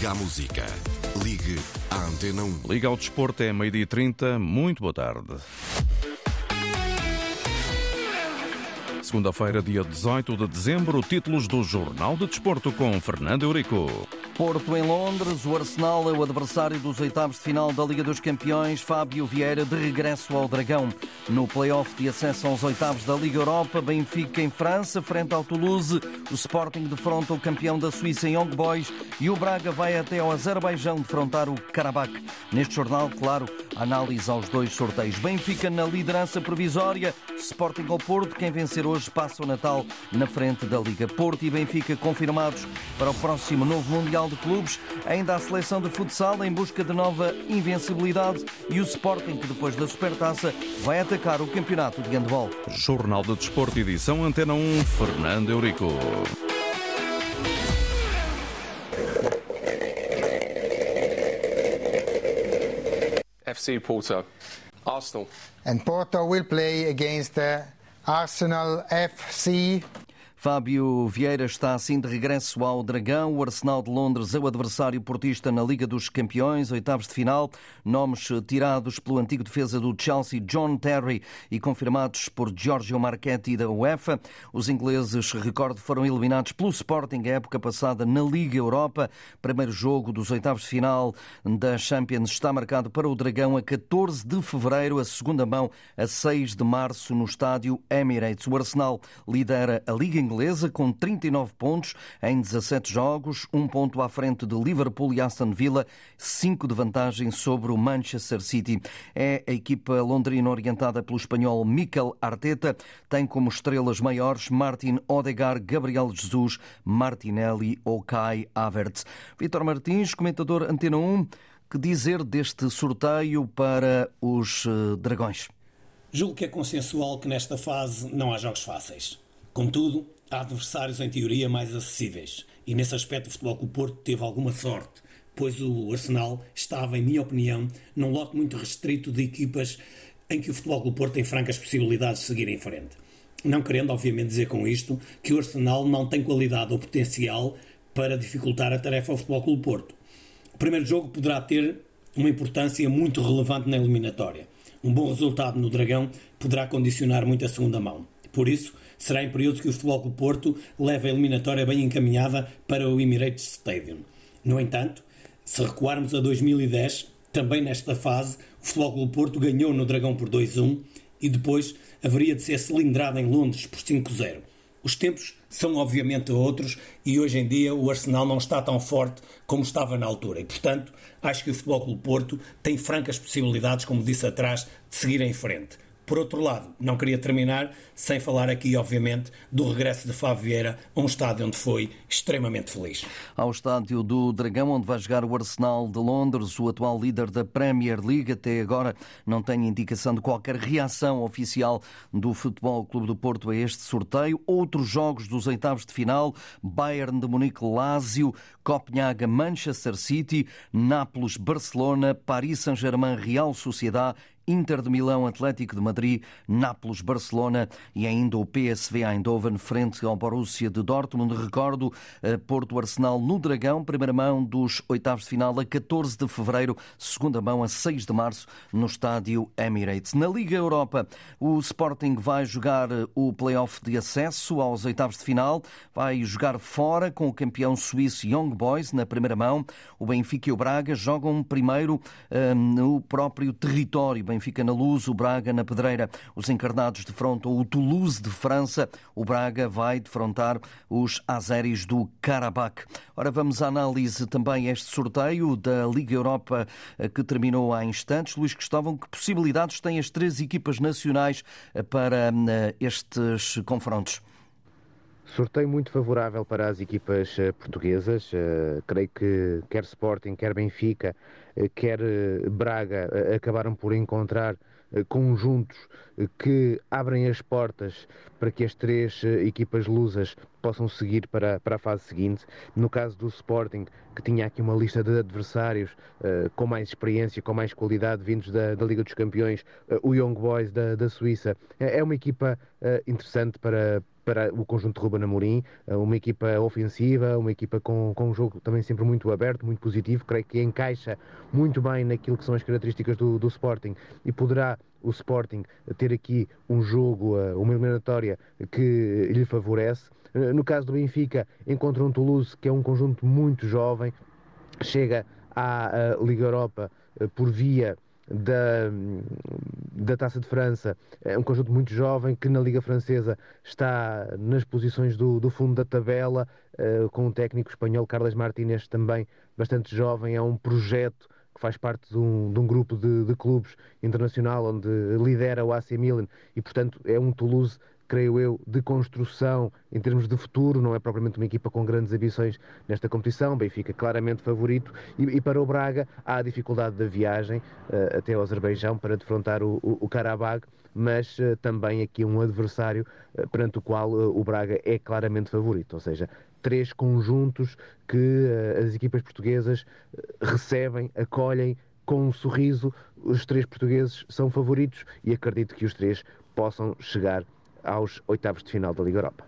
Liga à Música. Ligue à Antena 1. Liga ao Desporto é meio-dia e 30. Muito boa tarde. Segunda-feira, dia 18 de dezembro, títulos do Jornal de Desporto com Fernando Eurico. Porto em Londres, o Arsenal é o adversário dos oitavos de final da Liga dos Campeões. Fábio Vieira de regresso ao Dragão. No play-off de acesso aos oitavos da Liga Europa, Benfica em França, frente ao Toulouse. O Sporting defronta o campeão da Suíça em Young Boys e o Braga vai até ao Azerbaijão defrontar o Karabakh. Neste jornal, claro, análise aos dois sorteios. Benfica na liderança provisória, Sporting ao Porto. Quem vencer hoje passa o Natal na frente da Liga. Porto e Benfica confirmados para o próximo novo Mundial de Clubes. Ainda a seleção de futsal em busca de nova invencibilidade e o Sporting, que depois da Supertaça vai atacar o campeonato de handball. Jornal de Desporto, edição Antena 1, Fernando Eurico. FC Porto, Arsenal. And Porto will play against uh, Arsenal FC. Fábio Vieira está assim de regresso ao Dragão. O Arsenal de Londres é o adversário portista na Liga dos Campeões, oitavos de final. Nomes tirados pelo antigo defesa do Chelsea, John Terry, e confirmados por Giorgio Marchetti da UEFA. Os ingleses, recordo, foram eliminados pelo Sporting a época passada na Liga Europa. Primeiro jogo dos oitavos de final da Champions está marcado para o Dragão a 14 de fevereiro, a segunda mão a 6 de março no estádio Emirates. O Arsenal lidera a Liga Inglesa inglesa com 39 pontos em 17 jogos, um ponto à frente de Liverpool e Aston Villa, cinco de vantagem sobre o Manchester City. É a equipa londrina orientada pelo espanhol Mikel Arteta, tem como estrelas maiores Martin Odegaard, Gabriel Jesus, Martinelli ou Kai Havertz. Vitor Martins, comentador Antena 1, que dizer deste sorteio para os Dragões? Julgo que é consensual que nesta fase não há jogos fáceis. Contudo, há adversários em teoria mais acessíveis. E nesse aspecto o Futebol Clube Porto teve alguma sorte, pois o Arsenal estava, em minha opinião, num lote muito restrito de equipas em que o Futebol Clube Porto tem francas possibilidades de seguir em frente. Não querendo, obviamente, dizer com isto que o Arsenal não tem qualidade ou potencial para dificultar a tarefa ao Futebol Clube Porto. O primeiro jogo poderá ter uma importância muito relevante na eliminatória. Um bom resultado no Dragão poderá condicionar muito a segunda mão. Por isso, será em período que o Futebol Clube Porto leva a eliminatória bem encaminhada para o Emirates Stadium. No entanto, se recuarmos a 2010, também nesta fase, o Futebol Clube Porto ganhou no Dragão por 2-1 e depois haveria de ser cilindrado em Londres por 5-0. Os tempos são obviamente outros e hoje em dia o Arsenal não está tão forte como estava na altura e, portanto, acho que o Futebol Clube Porto tem francas possibilidades, como disse atrás, de seguir em frente. Por outro lado, não queria terminar sem falar aqui, obviamente, do regresso de Fábio Vieira a um estádio onde foi extremamente feliz. Ao estádio do Dragão, onde vai jogar o Arsenal de Londres, o atual líder da Premier League, até agora não tem indicação de qualquer reação oficial do Futebol Clube do Porto a este sorteio. Outros jogos dos oitavos de final, Bayern de Munique, Lazio, Copenhaga, Manchester City, Nápoles, Barcelona, Paris Saint-Germain, Real Sociedade Inter de Milão, Atlético de Madrid, Nápoles, Barcelona e ainda o PSV Eindhoven frente ao Borussia de Dortmund. Recordo, Porto Arsenal no Dragão, primeira mão dos oitavos de final a 14 de fevereiro, segunda mão a 6 de março no estádio Emirates. Na Liga Europa, o Sporting vai jogar o play-off de acesso aos oitavos de final, vai jogar fora com o campeão suíço Young Boys na primeira mão. O Benfica e o Braga jogam primeiro no próprio território. Benfica na Luz, o Braga na Pedreira. Os encarnados defrontam o Toulouse de França. O Braga vai defrontar os azeris do Karabakh. Ora, vamos à análise também este sorteio da Liga Europa que terminou há instantes. Luís Cristóvão, que possibilidades têm as três equipas nacionais para estes confrontos? Sorteio muito favorável para as equipas portuguesas. creio que quer Sporting, quer Benfica, quer Braga acabaram por encontrar conjuntos que abrem as portas para que as três equipas lusas possam seguir para, para a fase seguinte. No caso do Sporting, que tinha aqui uma lista de adversários uh, com mais experiência, com mais qualidade, vindos da, da Liga dos Campeões, uh, o Young Boys da, da Suíça, é, é uma equipa uh, interessante para, para o conjunto de Ruben Amorim, uma equipa ofensiva, uma equipa com, com um jogo também sempre muito aberto, muito positivo, creio que encaixa muito bem naquilo que são as características do, do Sporting e poderá o Sporting ter aqui um jogo, uma eliminatória que lhe favorece. Eh, no caso do Benfica, encontra um Toulouse que é um conjunto muito jovem, chega à eh, Liga Europa eh, por via da, da Taça de França, é um conjunto muito jovem que na Liga Francesa está nas posições do, do fundo da tabela, com o técnico espanhol Carles Martínez também bastante jovem, é um projeto faz parte de um, de um grupo de, de, clubes internacional onde lidera o AC Milan e portanto é um Toulouse creio eu, de construção em termos de futuro, não é propriamente uma equipa com grandes ambições nesta competição, Benfica claramente favorito, e, e para o Braga há a dificuldade da viagem uh, até ao Azerbaijão para defrontar o, o, o Karabag, mas uh, também aqui um adversário uh, perante o qual o Braga é claramente favorito, ou seja, três conjuntos que as equipas portuguesas recebem, acolhem com um sorriso, os três portugueses são favoritos e acredito que os três possam chegar aos oitavos de final da Liga Europa.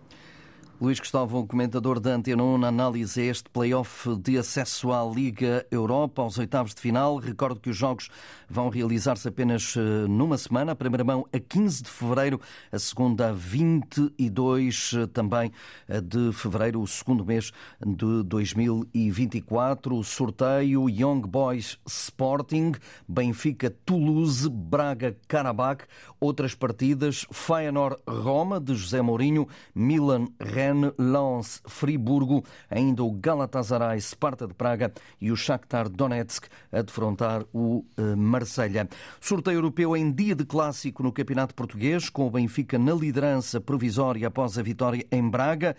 Luís Cristóvão, comentador da Antena 1, na análise a este play-off de acesso à Liga Europa, aos oitavos de final. Recordo que os jogos vão realizar-se apenas eh, numa semana. A primeira mão a 15 de fevereiro, a segunda a 22 eh, também eh, de fevereiro, o segundo mês de 2024. O sorteio Young Boys Sporting, Benfica Toulouse, Braga Karabakh. Outras partidas, Feyenoord Roma, de José Mourinho, Milan Rennes, Rennes, Lens, Friburgo, ainda o Galatasaray, Sparta de Praga e o Shakhtar Donetsk a defrontar o eh, Marselha. Sorteio europeu em dia de clássico no Campeonato Português, com o Benfica na liderança provisória após a vitória em Braga.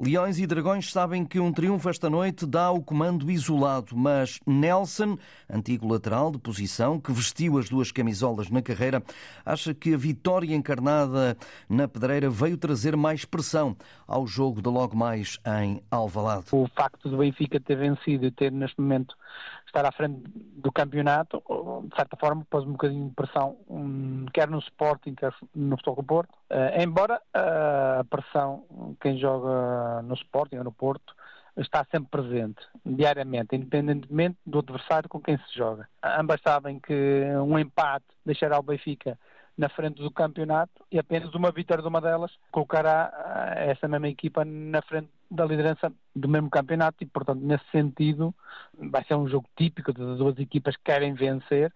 Leões e Dragões sabem que um triunfo esta noite dá o comando isolado, mas Nelson, antigo lateral de posição, que vestiu as duas camisolas na carreira, acha que a vitória encarnada na pedreira veio trazer mais pressão ao jogo de logo mais em Alvalade. O facto do Benfica ter vencido e ter neste momento estar à frente do campeonato, de certa forma, pôs um bocadinho de pressão, um, quer no Sporting, quer no Futebol Porto. Uh, embora uh, a pressão, quem joga no Sporting ou no Porto, está sempre presente, diariamente, independentemente do adversário com quem se joga. Ambas sabem que um empate deixará o Benfica na frente do campeonato e apenas uma vitória de uma delas colocará essa mesma equipa na frente da liderança do mesmo campeonato e, portanto, nesse sentido, vai ser um jogo típico das duas equipas que querem vencer.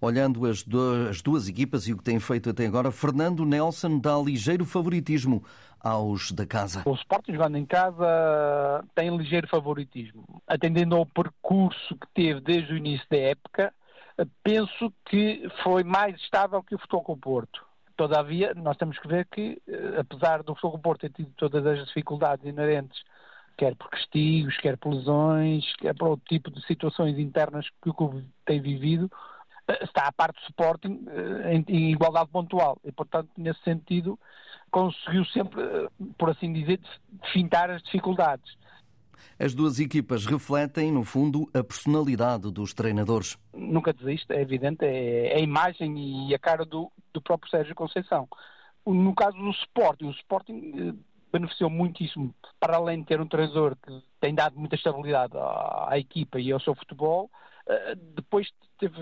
Olhando as duas, as duas equipas e o que têm feito até agora, Fernando Nelson dá ligeiro favoritismo aos da casa. O Sporting jogando em casa tem ligeiro favoritismo. Atendendo ao percurso que teve desde o início da época, penso que foi mais estável que o Futebol com o Porto. Todavia, nós temos que ver que, eh, apesar do Futebol com o Porto ter tido todas as dificuldades inerentes, quer por castigos, quer por lesões, quer por outro tipo de situações internas que o clube tem vivido, eh, está à parte do Sporting eh, em, igualdade pontual. E, portanto, nesse sentido, conseguiu sempre, por assim dizer, fintar as dificuldades. As duas equipas refletem, no fundo, a personalidade dos treinadores. Nunca desiste, é evidente, é, é a imagem e a cara do, do próprio Sérgio Conceição. No caso do Sporting, o Sporting eh, beneficiou muitíssimo, para além de ter um treinador que tem dado muita estabilidade à, à equipa e ao seu futebol, eh, depois teve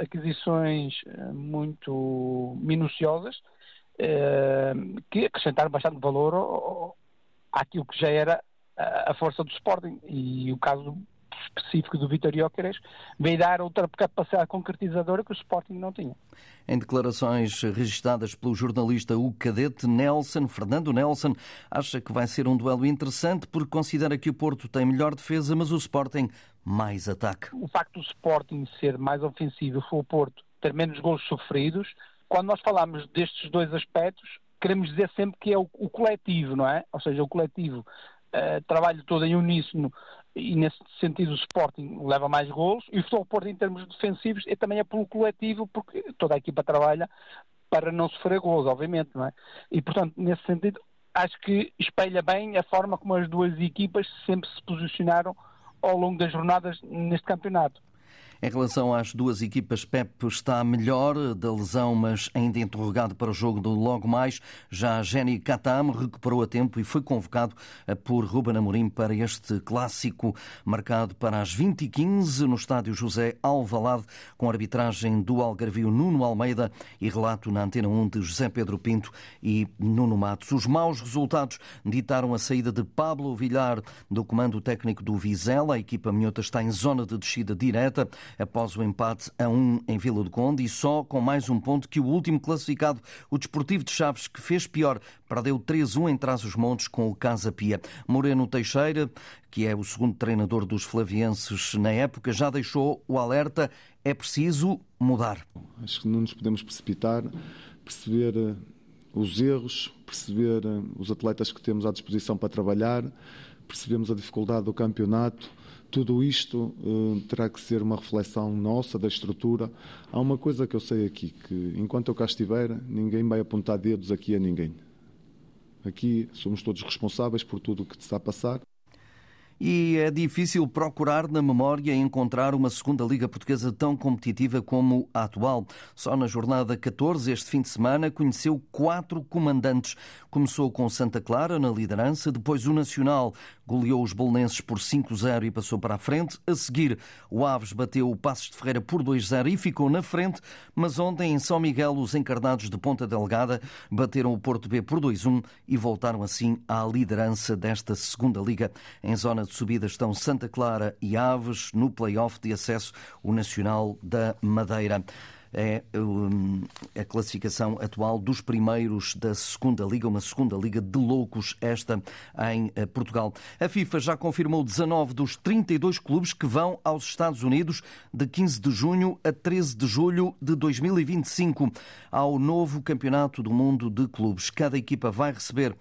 aquisições eh, muito minuciosas que acrescentaram bastante valor àquilo que já era a força do Sporting e o caso específico do Vitor Jóqueres veio dar outra capacidade concretizadora que o Sporting não tinha. Em declarações registradas pelo jornalista o cadete Nelson, Fernando Nelson, acha que vai ser um duelo interessante porque considera que o Porto tem melhor defesa, mas o Sporting mais ataque. O facto do Sporting ser mais ofensivo e o Porto ter menos gols sofridos, quando nós falamos destes dois aspectos, queremos dizer sempre que é o, o coletivo, não é? Ou seja, o coletivo uh, trabalho todo em uníssono e nesse sentido o Sporting leva mais golos e o Futebol Porto em termos defensivos é também é pelo coletivo porque toda a equipa trabalha para não sofrer gols, obviamente, não é? E portanto, nesse sentido, acho que espelha bem a forma como as duas equipas sempre se posicionaram ao longo das jornadas neste campeonato. Em relação às duas equipas, Pep está melhor da lesão, mas ainda interrogado para o jogo do logo mais. Já Jenny Katam recuperou a tempo e foi convocado por Ruben Amorim para este clássico marcado para as 20h15 no estádio José Alvalade, com arbitragem do Algarvio Nuno Almeida e relato na Antena 1 de José Pedro Pinto e Nuno Matos. Os maus resultados ditaram a saída de Pablo Villar do comando técnico do Vizela. A equipa minhota está em zona de descida direta após o empate a um em Vila do Conde e só com mais um ponto que o último classificado, o Desportivo de Chaves, que fez pior, perdeu 3-1 em Trás-os-Montes com o Casa Pia. Moreno Teixeira, que é o segundo treinador dos flavienses na época, já deixou o alerta. É preciso mudar. Acho que não nos podemos precipitar, perceber eh, os erros, perceber eh, os atletas que temos à disposição para trabalhar, percebemos a dificuldade do campeonato tudo isto uh, terá que ser uma reflexão nossa, da estrutura. Há uma coisa que eu sei aqui, que enquanto eu cá estiver, ninguém vai apontar dedos aqui a ninguém. Aqui somos todos responsáveis por tudo o que está a passar e é difícil procurar na memória encontrar uma segunda Liga Portuguesa tão competitiva como a atual. Só na jornada 14, este fim de semana, conheceu quatro comandantes. Começou com Santa Clara na liderança, depois o Nacional goleou os bolonenses por 5-0 e passou para a frente. A seguir, o Aves bateu o Passos de Ferreira por 2-0 e ficou na frente, mas ontem em São Miguel os encarnados de Ponta Delgada bateram o Porto B por 2-1 e voltaram assim à liderança desta segunda Liga. Em zona de subida estão Santa Clara e Aves, no play-off de acesso o Nacional da Madeira é a classificação atual dos primeiros da segunda liga, uma segunda liga de loucos, esta em eh, Portugal. A FIFA já confirmou 19 dos 32 clubes que vão aos Estados Unidos de 15 de junho a 13 de julho de 2025 ao novo Campeonato do Mundo de Clubes. Cada equipa vai receber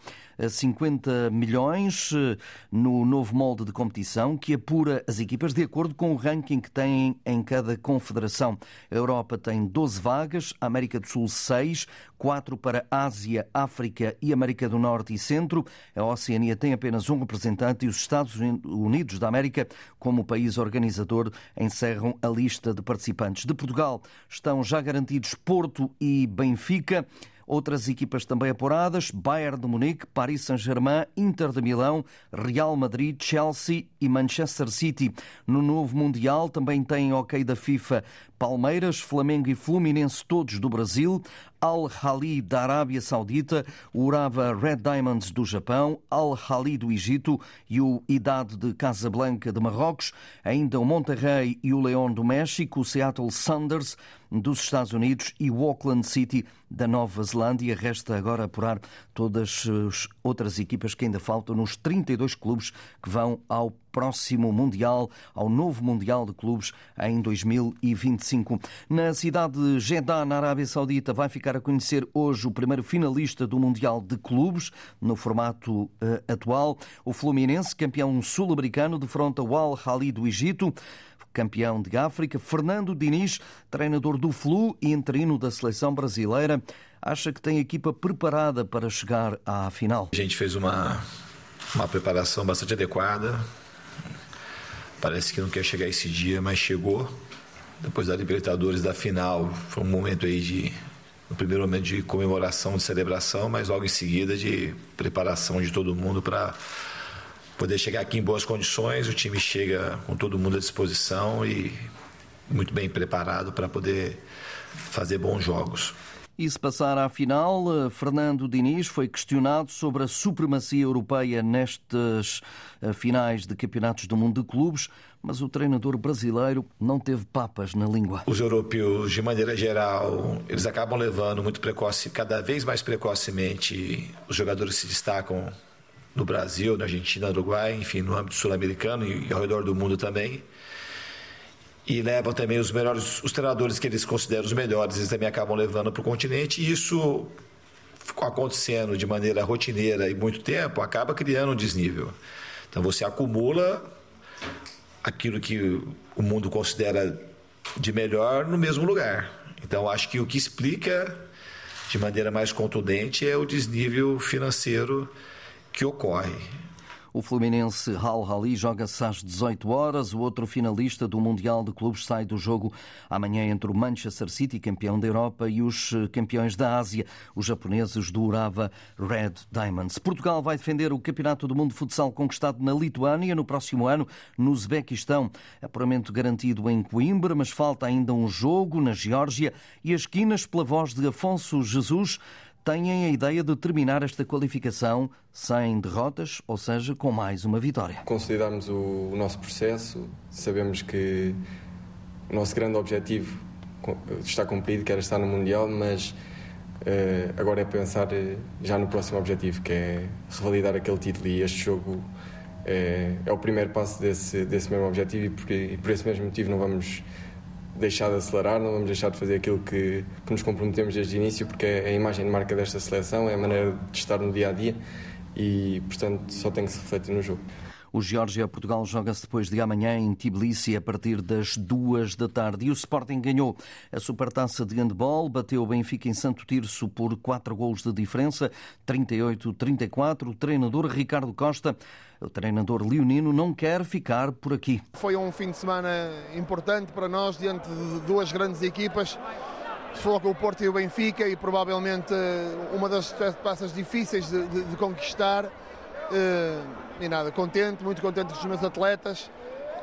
50 milhões eh, no novo molde de competição que apura as equipas de acordo com o ranking que têm em cada confederação. A Europa tem 12 vagas, a América do Sul 6, 4 para Ásia, África e América do Norte e Centro. A Oceania tem apenas um representante e os Estados Unidos da América, como país organizador, encerram a lista de participantes. De Portugal estão já garantidos Porto e Benfica. Outras equipas também apuradas: Bayern de Munique, Paris Saint-Germain, Inter de Milão, Real Madrid, Chelsea e Manchester City. No novo Mundial também tem ok da FIFA Palmeiras, Flamengo e Fluminense, todos do Brasil, Al-Hali da Arábia Saudita, Urava Red Diamonds do Japão, Al-Hali do Egito e o Idade de Casablanca de Marrocos, ainda o Monterrey e o León do México, o Seattle Sounders dos Estados Unidos e o Auckland City da Nova Zelândia. Resta agora apurar todas as outras equipas que ainda faltam nos 32 clubes que vão ao próximo Mundial, ao novo Mundial de Clubes em 2025. Na cidade de Jeddah, na Arábia Saudita, vai ficar a conhecer hoje o primeiro finalista do Mundial de Clubes, no formato uh, atual. O Fluminense, campeão sul-americano, defronta o Al-Hali do Egito campeão de África, Fernando Diniz, treinador do Flu e interino da seleção brasileira, acha que tem a equipa preparada para chegar à final. A gente fez uma, uma preparação bastante adequada. Parece que não quer chegar esse dia, mas chegou. Depois da Libertadores da final, foi um momento aí de no primeiro momento de comemoração, de celebração, mas logo em seguida de preparação de todo mundo para poder chegar aqui em boas condições. O time chega com todo mundo à disposição e muito bem preparado para poder fazer bons jogos. E se passar à final, eh, Fernando Diniz foi questionado sobre a supremacia europeia nestas eh, finais de campeonatos do mundo de clubes, mas o treinador brasileiro não teve papas na língua. Os europeus, de maneira geral, eles acabam levando muito precoce, cada vez mais precocemente, os jogadores se destacam no Brasil, na Argentina, no Uruguai, enfim, no âmbito sul-americano e ao redor do mundo também e levam também os melhores, os treinadores que eles consideram os melhores, eles também acabam levando para o continente e isso ficou acontecendo de maneira rotineira e muito tempo, acaba criando um desnível. Então você acumula aquilo que o mundo considera de melhor no mesmo lugar. Então acho que o que explica de maneira mais contundente é o desnível financeiro que ocorre. O Fluminense Hal Hali joga-se às 18 horas. O outro finalista do Mundial de Clubes sai do jogo amanhã entre o Manchester City, campeão da Europa, e os eh, campeões da Ásia, os japoneses do Urava Red Diamonds. Portugal vai defender o Campeonato do Mundo de Futsal conquistado na Lituânia no próximo ano, no Uzbequistão. Apuramento garantido em Coimbra, mas falta ainda um jogo na Geórgia e as quinas pela voz de Afonso Jesus têm a ideia de terminar esta qualificação sem derrotas, ou seja, com mais uma vitória. Consolidarmos o, nosso processo, sabemos que o nosso grande objetivo está cumprido, que era estar no Mundial, mas uh, agora é pensar eh, já no próximo objetivo, que é revalidar aquele título e este jogo é, é o primeiro passo desse, desse mesmo objetivo e por, e por esse mesmo motivo não vamos deixar de acelerar, não vamos deixar de fazer aquilo que, que nos comprometemos desde o início, porque é a imagem de marca desta seleção, é a maneira de estar no dia a dia e, portanto, só tem que se refletir no jogo. O Geórgia-Portugal joga-se depois de amanhã em Tbilisi a partir das duas da tarde. E o Sporting ganhou a supertaça de handball, bateu o Benfica em Santo Tirso por quatro gols de diferença, 38-34. O treinador Ricardo Costa, o treinador leonino, não quer ficar por aqui. Foi um fim de semana importante para nós, diante de duas grandes equipas. com o Porto e o Benfica e provavelmente uma das taças difíceis de, de, de conquistar. Uh, e nada, contente, muito contente com os meus atletas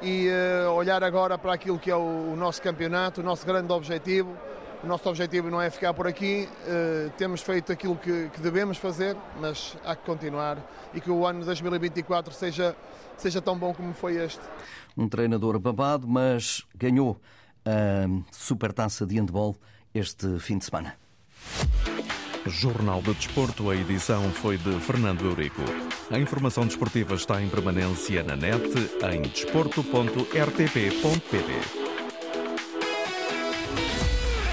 e uh, olhar agora para aquilo que é o, nosso campeonato, o nosso grande objetivo. O nosso objetivo não é ficar por aqui, uh, temos feito aquilo que, que, devemos fazer, mas há que continuar e que o ano 2024 seja, seja tão bom como foi este. Um treinador babado, mas ganhou a supertaça de handball este fim de semana. Jornal de Desporto, a edição foi de Fernando Eurico. A informação desportiva está em permanência na net em desporto.rtp.pt.